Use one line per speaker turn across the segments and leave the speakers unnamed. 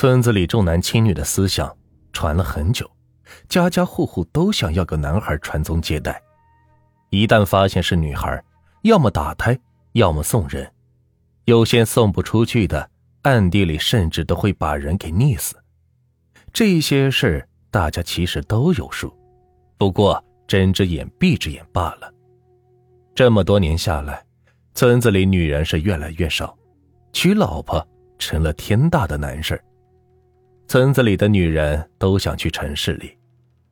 村子里重男轻女的思想传了很久，家家户户都想要个男孩传宗接代。一旦发现是女孩，要么打胎，要么送人。有些送不出去的，暗地里甚至都会把人给溺死。这些事大家其实都有数，不过睁只眼闭只眼罢了。这么多年下来，村子里女人是越来越少，娶老婆成了天大的难事村子里的女人都想去城市里，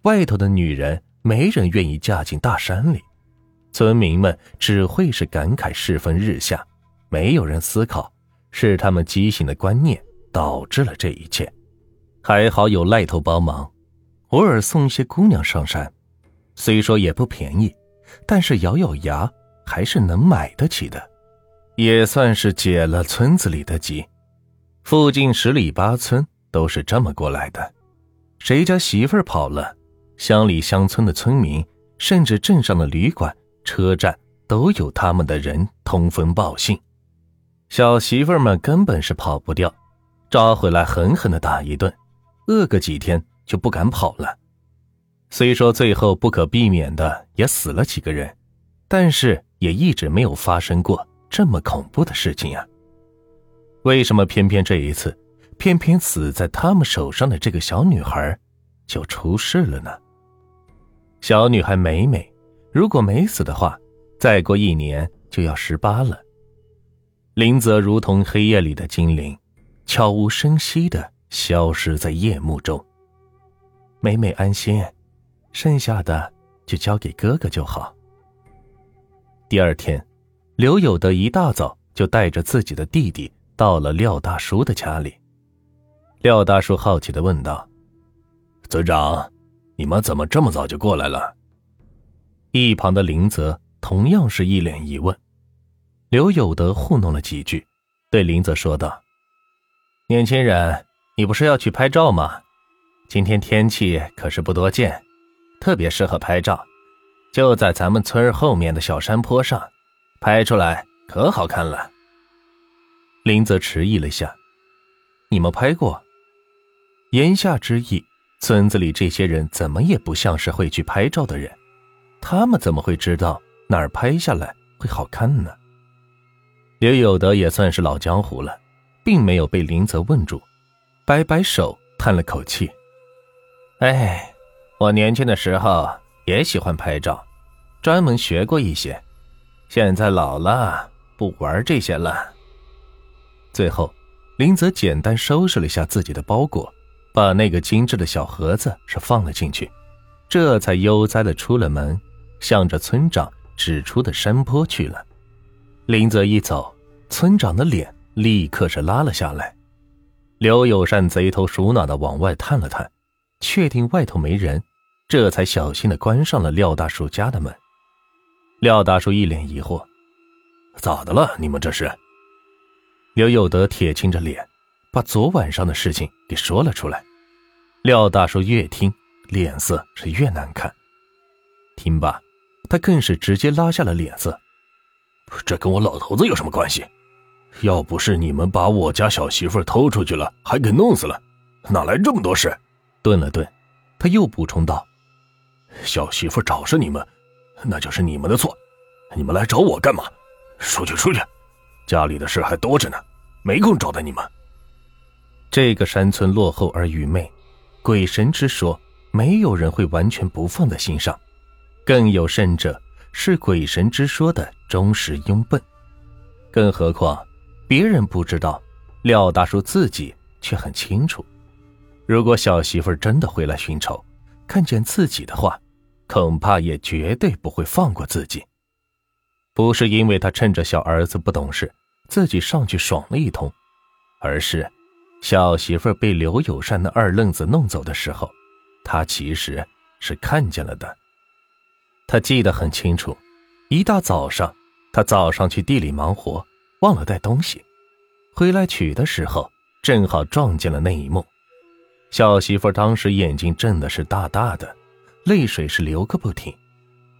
外头的女人没人愿意嫁进大山里，村民们只会是感慨世风日下，没有人思考是他们畸形的观念导致了这一切。还好有赖头帮忙，偶尔送一些姑娘上山，虽说也不便宜，但是咬咬牙还是能买得起的，也算是解了村子里的急。附近十里八村都是这么过来的，谁家媳妇儿跑了，乡里乡村的村民，甚至镇上的旅馆、车站都有他们的人通风报信。小媳妇们根本是跑不掉，抓回来狠狠的打一顿。饿个几天就不敢跑了。虽说最后不可避免的也死了几个人，但是也一直没有发生过这么恐怖的事情啊。为什么偏偏这一次，偏偏死在他们手上的这个小女孩就出事了呢？小女孩美美，如果没死的话，再过一年就要十八了。林泽如同黑夜里的精灵，悄无声息的。消失在夜幕中。美美安心，剩下的就交给哥哥就好。第二天，刘有德一大早就带着自己的弟弟到了廖大叔的家里。廖大叔好奇的问道：“
村长，你们怎么这么早就过来了？”
一旁的林泽同样是一脸疑问。刘有德糊弄了几句，对林泽说道：“年轻人。”你不是要去拍照吗？今天天气可是不多见，特别适合拍照，就在咱们村后面的小山坡上，拍出来可好看了。林泽迟疑了下，你们拍过？言下之意，村子里这些人怎么也不像是会去拍照的人，他们怎么会知道哪儿拍下来会好看呢？刘有德也算是老江湖了，并没有被林泽问住。摆摆手，叹了口气：“哎，我年轻的时候也喜欢拍照，专门学过一些。现在老了，不玩这些了。”最后，林泽简单收拾了一下自己的包裹，把那个精致的小盒子是放了进去，这才悠哉的出了门，向着村长指出的山坡去了。林泽一走，村长的脸立刻是拉了下来。刘友善贼头鼠脑的往外探了探，确定外头没人，这才小心的关上了廖大叔家的门。廖大叔一脸疑惑：“
咋的了？你们这是？”
刘有德铁青着脸，把昨晚上的事情给说了出来。廖大叔越听，脸色是越难看。听罢，他更是直接拉下了脸色：“
这跟我老头子有什么关系？”要不是你们把我家小媳妇偷出去了，还给弄死了，哪来这么多事？
顿了顿，他又补充道：“
小媳妇找上你们，那就是你们的错。你们来找我干嘛？出去，出去！家里的事还多着呢，没空招待你们。”
这个山村落后而愚昧，鬼神之说，没有人会完全不放在心上，更有甚者是鬼神之说的忠实拥趸。更何况。别人不知道，廖大叔自己却很清楚。如果小媳妇真的回来寻仇，看见自己的话，恐怕也绝对不会放过自己。不是因为他趁着小儿子不懂事，自己上去爽了一通，而是小媳妇被刘友善那二愣子弄走的时候，他其实是看见了的。他记得很清楚，一大早上，他早上去地里忙活。忘了带东西，回来取的时候正好撞见了那一幕。小媳妇当时眼睛睁的是大大的，泪水是流个不停，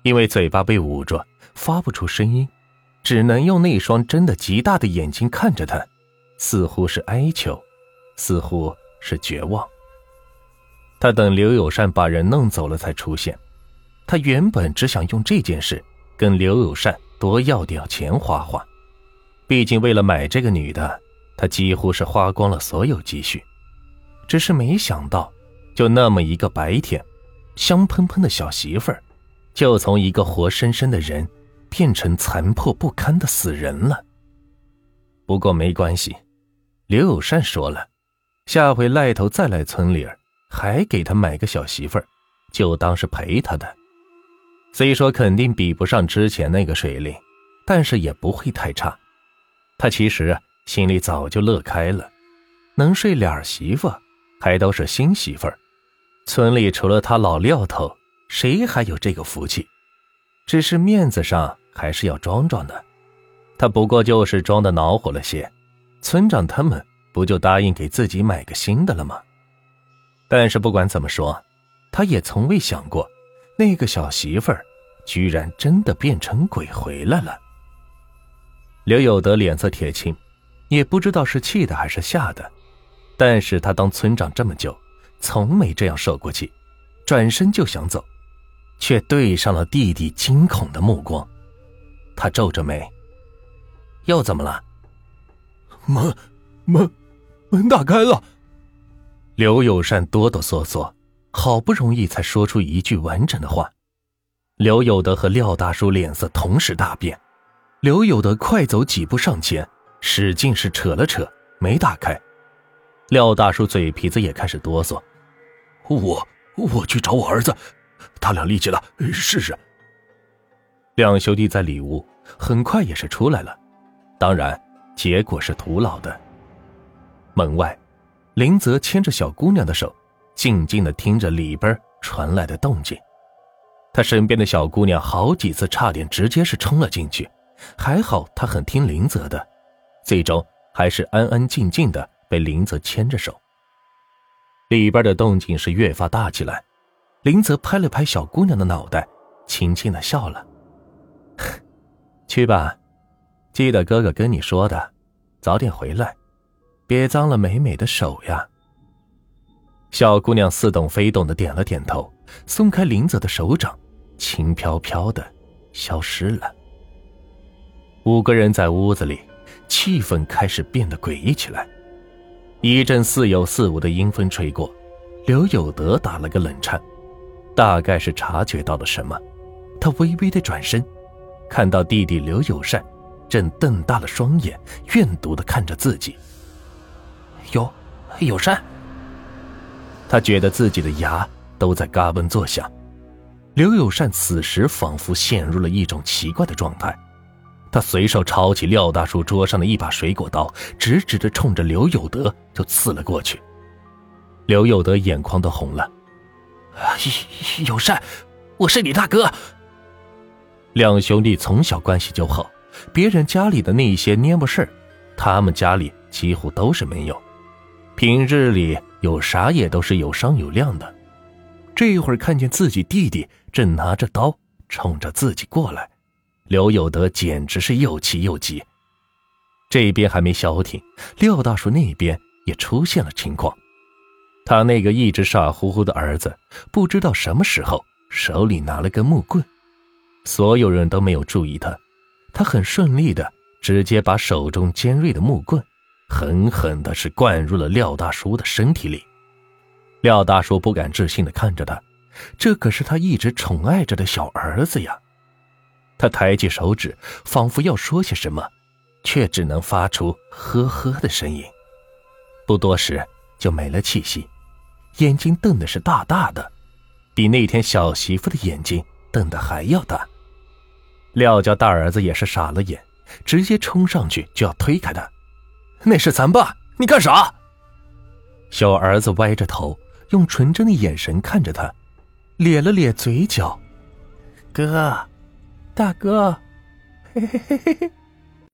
因为嘴巴被捂着，发不出声音，只能用那双睁得极大的眼睛看着他，似乎是哀求，似乎是绝望。他等刘友善把人弄走了才出现。他原本只想用这件事跟刘友善多要点钱花花，毕竟为了买这个女的，他几乎是花光了所有积蓄。只是没想到，就那么一个白天，香喷喷的小媳妇儿，就从一个活生生的人，变成残破不堪的死人了。不过没关系，刘友善说了，下回赖头再来村里。还给他买个小媳妇儿，就当是陪他的。虽说肯定比不上之前那个水灵，但是也不会太差。他其实心里早就乐开了，能睡俩媳妇，还都是新媳妇儿。村里除了他老廖头，谁还有这个福气？只是面子上还是要装装的。他不过就是装的恼火了些，村长他们不就答应给自己买个新的了吗？但是不管怎么说，他也从未想过，那个小媳妇儿居然真的变成鬼回来了。刘有德脸色铁青，也不知道是气的还是吓的，但是他当村长这么久，从没这样受过气，转身就想走，却对上了弟弟惊恐的目光。他皱着眉：“又怎么了？”
妈，妈门打开了。
刘友善哆哆嗦嗦，好不容易才说出一句完整的话。刘有德和廖大叔脸色同时大变。刘有德快走几步上前，使劲是扯了扯，没打开。廖大叔嘴皮子也开始哆嗦。
我我去找我儿子，他俩力气了，试试。
两兄弟在里屋很快也是出来了，当然结果是徒劳的。门外。林泽牵着小姑娘的手，静静的听着里边传来的动静。他身边的小姑娘好几次差点直接是冲了进去，还好她很听林泽的，最终还是安安静静的被林泽牵着手。里边的动静是越发大起来，林泽拍了拍小姑娘的脑袋，轻轻的笑了：“ 去吧，记得哥哥跟你说的，早点回来。”别脏了美美的手呀！小姑娘似懂非懂的点了点头，松开林泽的手掌，轻飘飘的消失了。五个人在屋子里，气氛开始变得诡异起来。一阵似有似无的阴风吹过，刘有德打了个冷颤，大概是察觉到了什么，他微微的转身，看到弟弟刘友善正瞪大了双眼，怨毒的看着自己。有，友善。他觉得自己的牙都在嘎嘣作响。刘友善此时仿佛陷入了一种奇怪的状态，他随手抄起廖大叔桌上的一把水果刀，直直的冲着刘有德就刺了过去。刘有德眼眶都红了。友善，我是你大哥。两兄弟从小关系就好，别人家里的那些蔫不事他们家里几乎都是没有。平日里有啥也都是有商有量的，这一会儿看见自己弟弟正拿着刀冲着自己过来，刘有德简直是又气又急。这边还没消停，廖大叔那边也出现了情况。他那个一直傻乎乎的儿子，不知道什么时候手里拿了根木棍，所有人都没有注意他，他很顺利的直接把手中尖锐的木棍。狠狠的是灌入了廖大叔的身体里，廖大叔不敢置信的看着他，这可是他一直宠爱着的小儿子呀。他抬起手指，仿佛要说些什么，却只能发出呵呵的声音，不多时就没了气息，眼睛瞪的是大大的，比那天小媳妇的眼睛瞪得还要大。廖家大儿子也是傻了眼，直接冲上去就要推开他。
那是咱爸，你干啥？
小儿子歪着头，用纯真的眼神看着他，咧了咧嘴角。哥，大哥，嘿嘿嘿嘿嘿。